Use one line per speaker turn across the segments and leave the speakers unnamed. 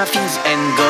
My
things and go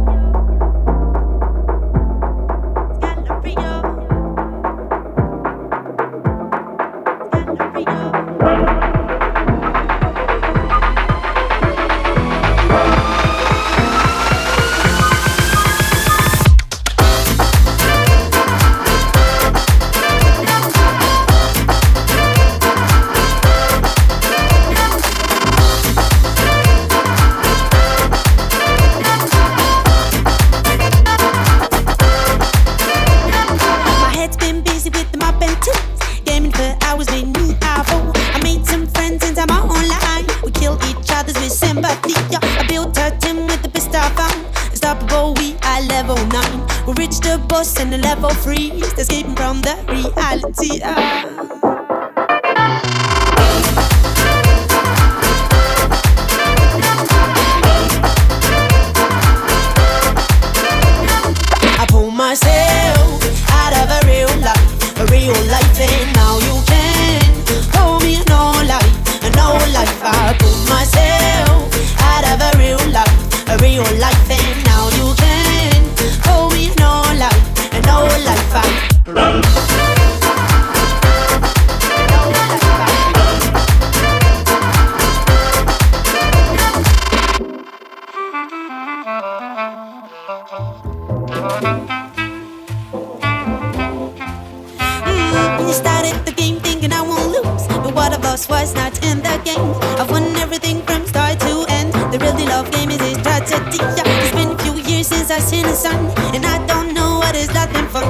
free. you
started the game thinking I won't lose. But what of lost was not in the game? I've won everything from start to end. The really love game is a tragedy. It's been a few years since I've seen the sun, and I don't know what is nothing fun.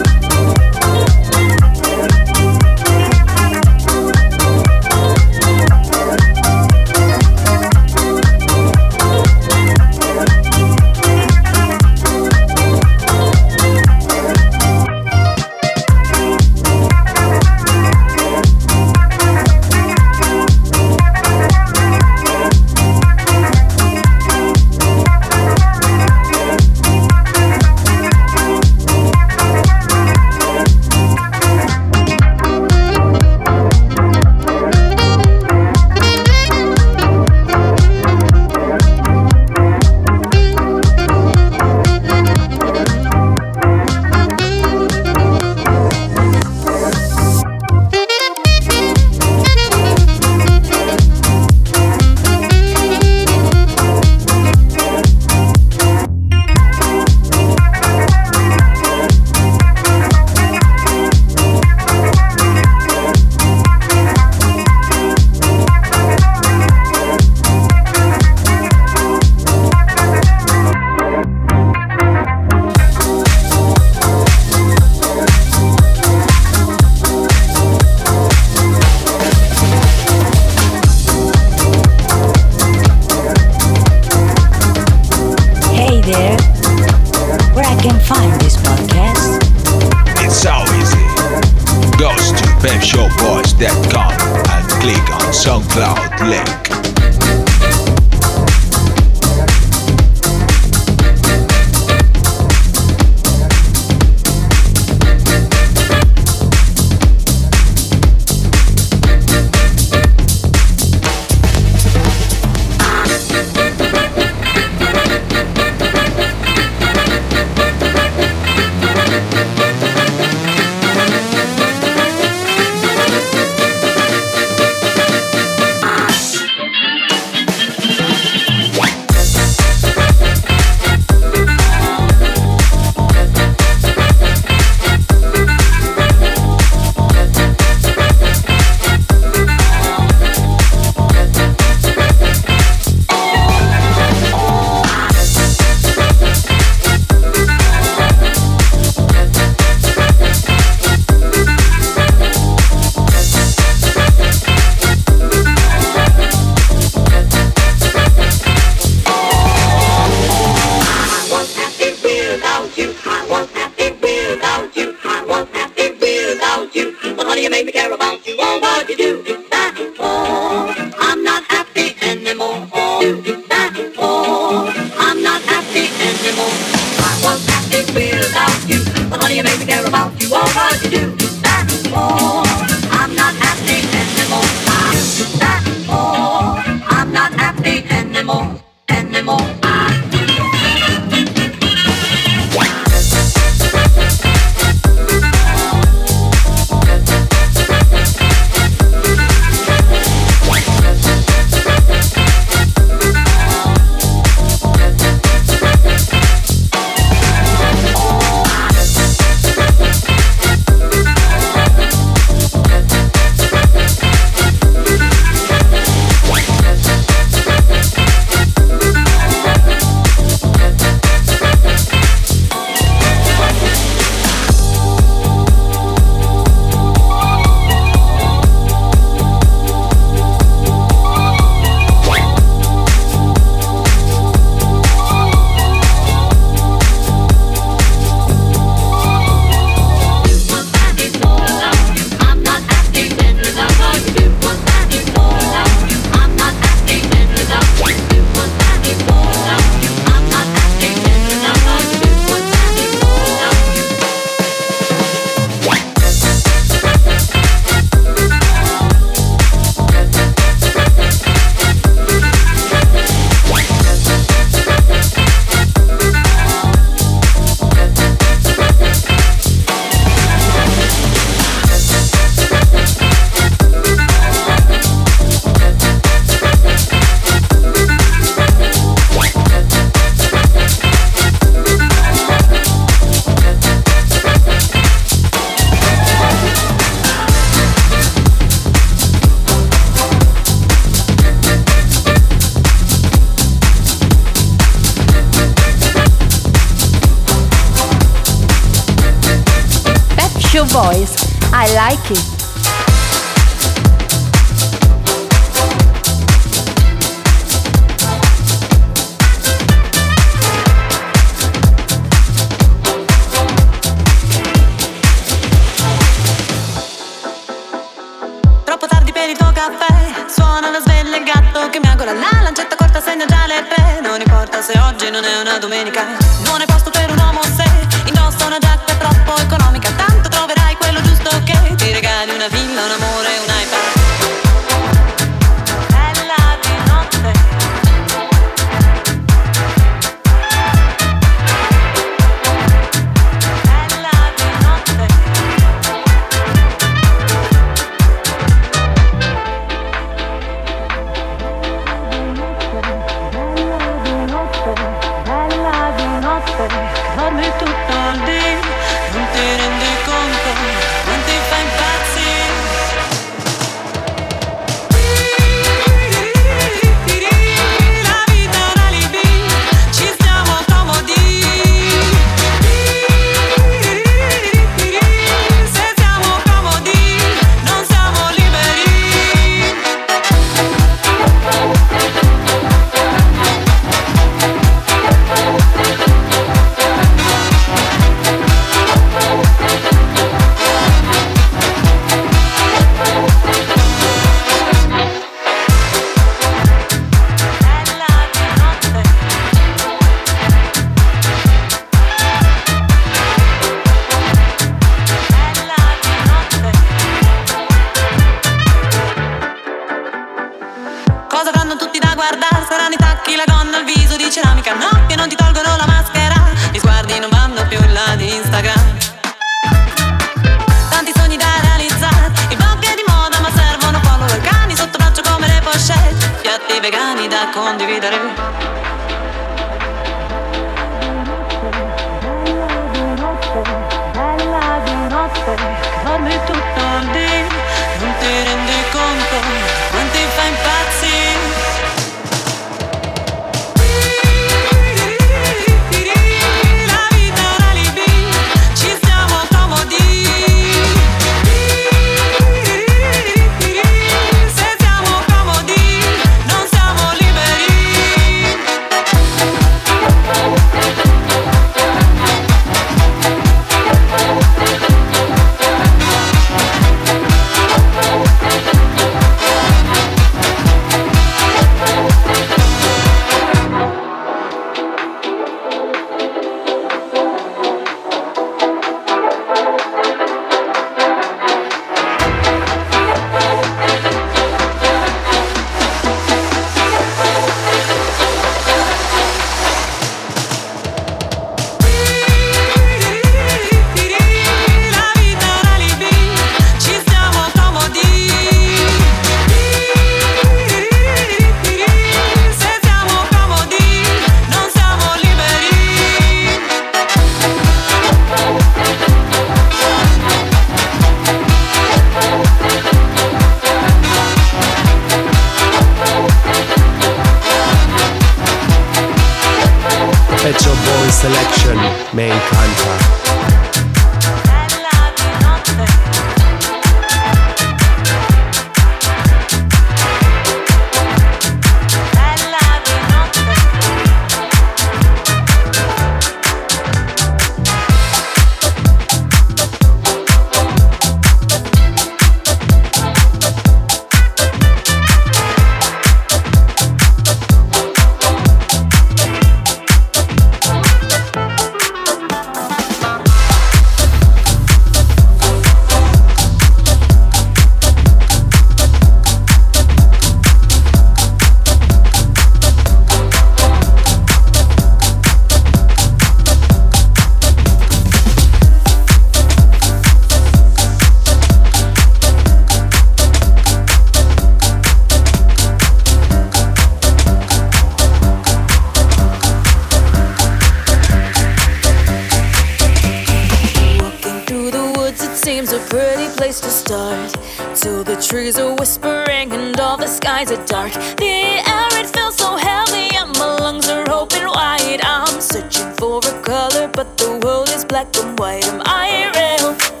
seems a pretty place to start. Till the trees are whispering and all the skies are dark. The air it feels so heavy and my lungs are open wide. I'm searching for a color, but the world is black and white. Am I real?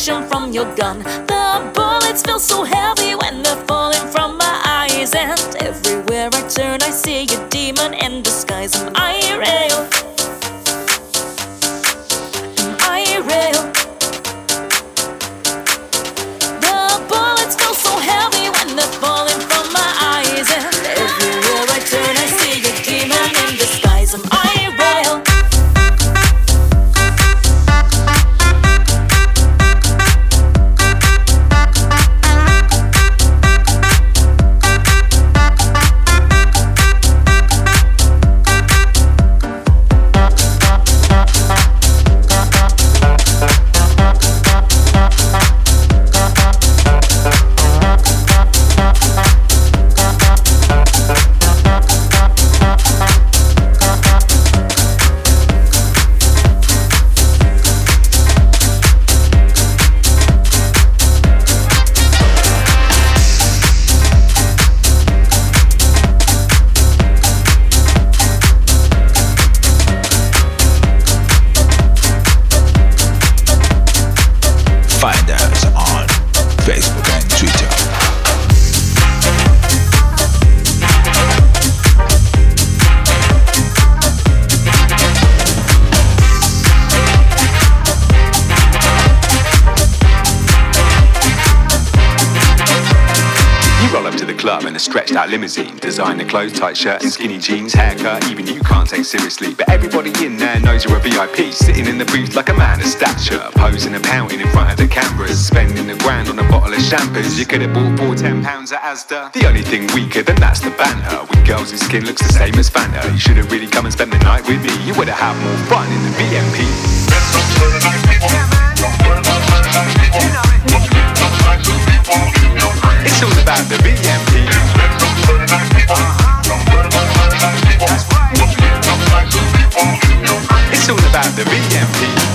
Reflection from your gun. The bullets feel so heavy when they're falling from my eyes. And everywhere I turn, I see a demon in disguise. I'm I
limousine, designer clothes, tight shirt and skinny jeans, haircut, even you can't take seriously. But everybody in there knows you're a VIP, sitting in the booth like a man of stature, posing and pouting in front of the cameras, spending a grand on a bottle of champers. You could have bought for ten pounds at Asda. The only thing weaker than that's the banter. With girls whose skin looks the same as Fanta. You should have really come and spent the night with me. You would have had more fun in the BMP. It's all about the BMP. It's all about the BMP.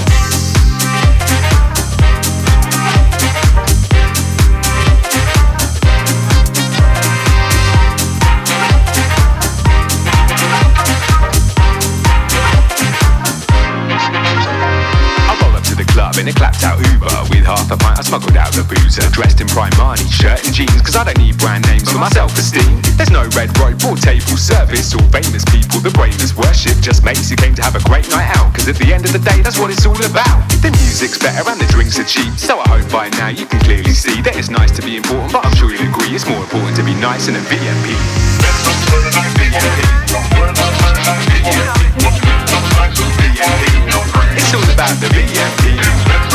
Half a pint. I smuggled out the boozer, dressed in Primani, shirt and jeans, cause I don't need brand names for my self esteem. There's no red rope or table service or famous people. The bravest worship just mates who came to have a great night out, cause at the end of the day, that's what it's all about. The music's better and the drinks are cheap, so I hope by now you can clearly see that it's nice to be important, but I'm sure you'll agree it's more important to be nice than a VMP. It's all about the VMP.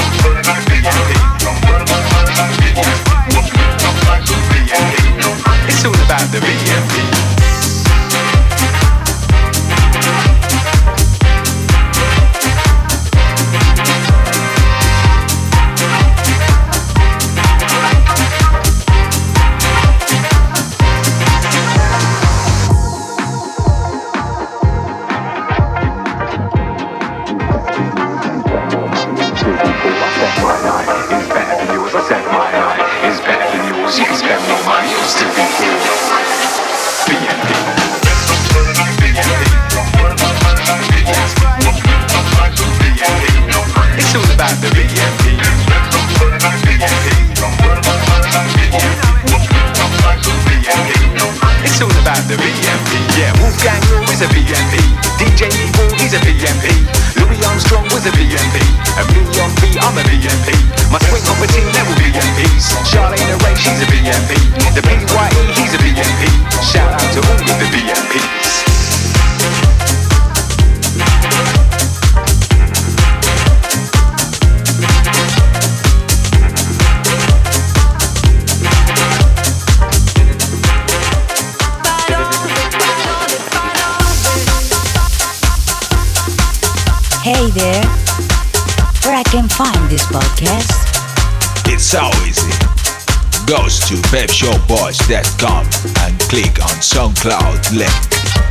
It's all about the VMP. Is a BNP. DJ he's a BNP. Louis Armstrong was a BNP. And me on beat, I'm a BNP. My swing on team, they will BNPs. Charlene Ray, she's a BNP. The PYE, he's a BNP.
Podcast?
It's so easy. Goes to pepshowboys.com and click on SoundCloud link.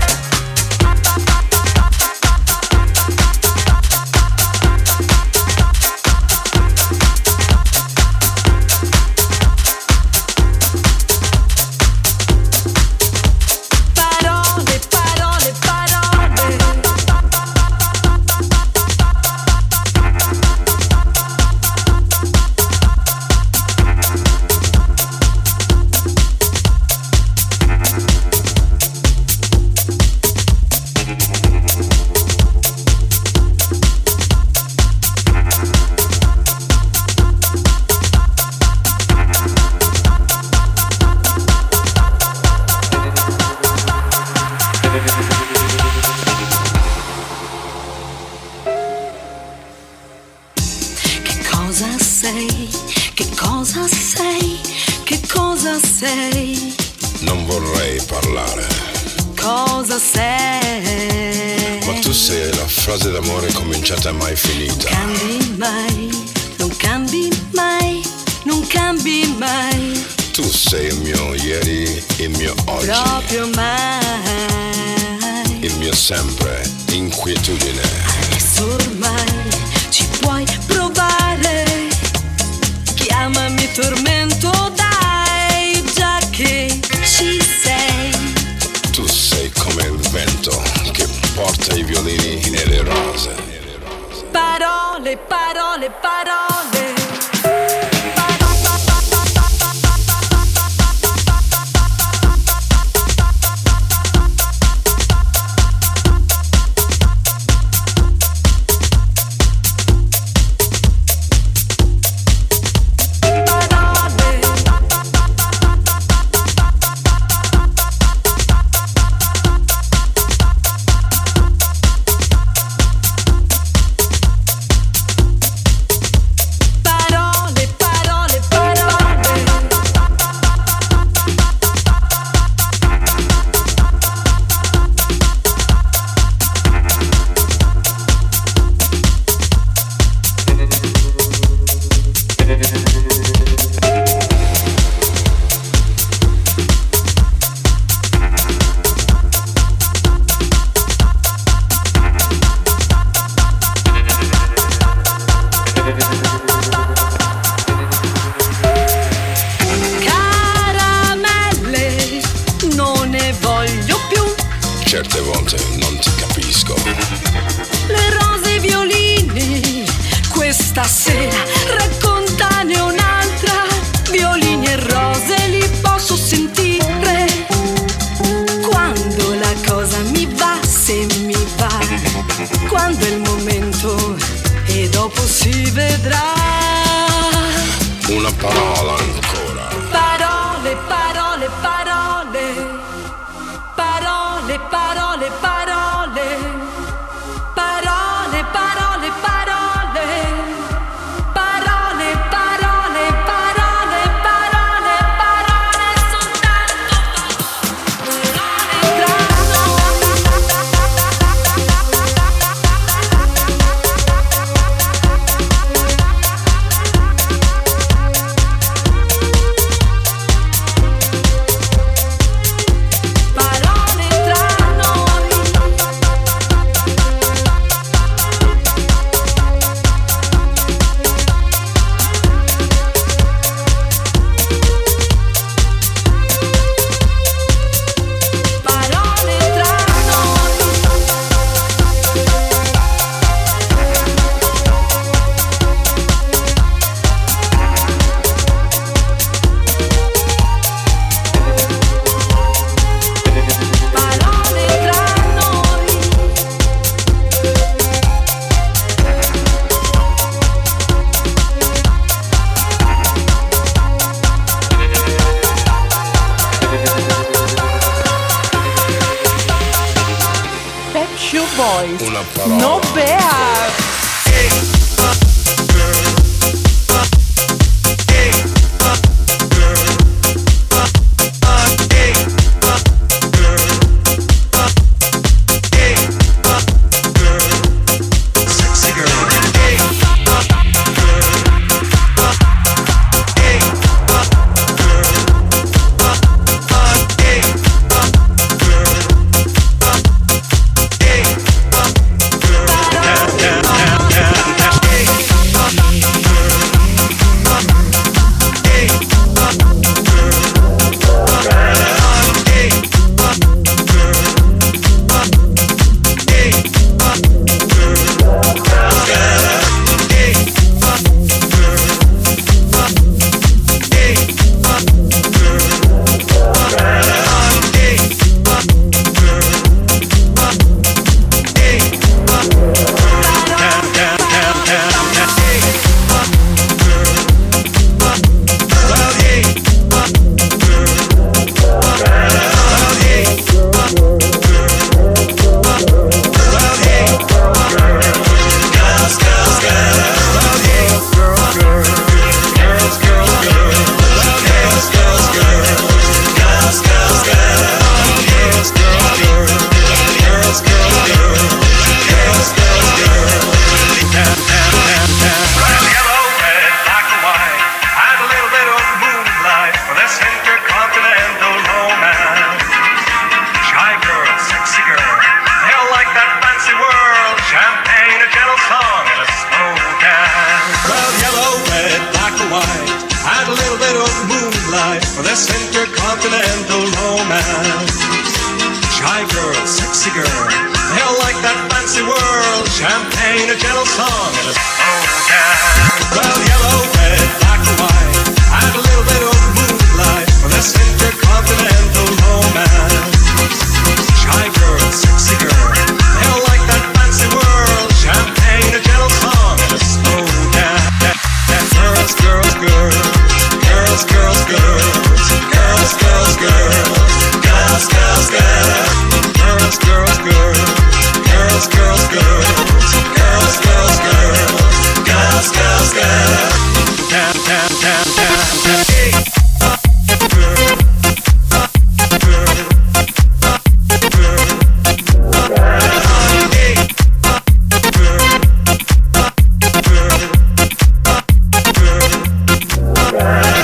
Bye.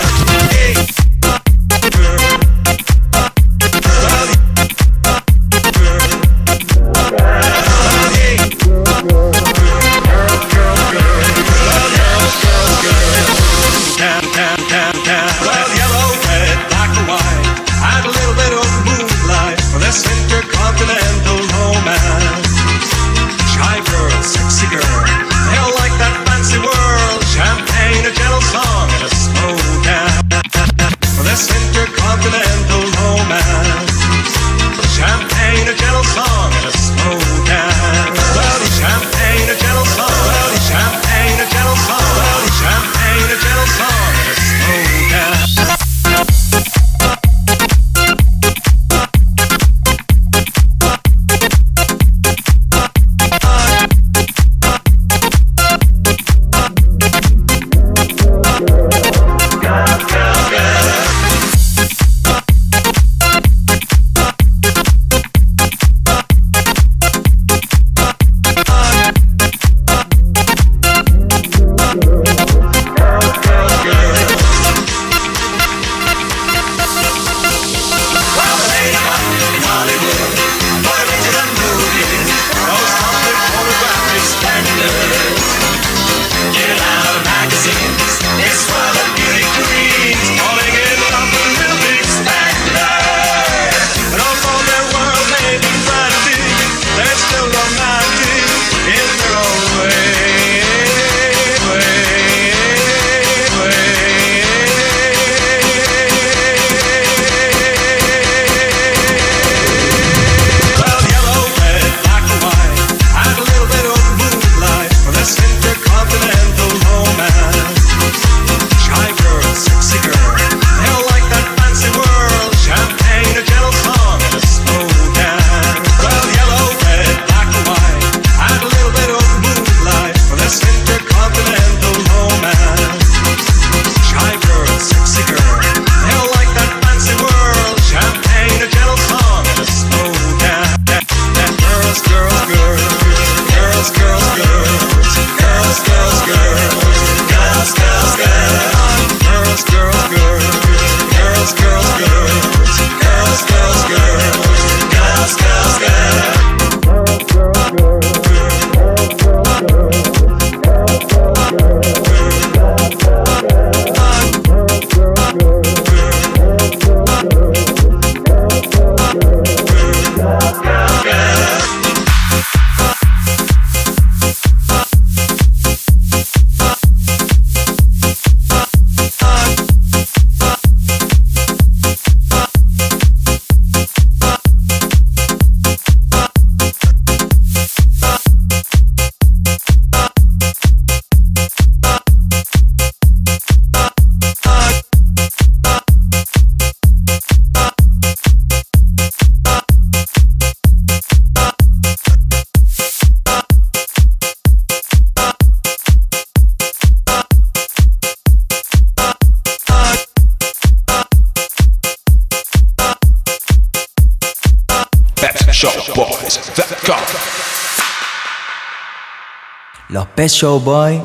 show Boy,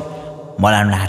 Molan là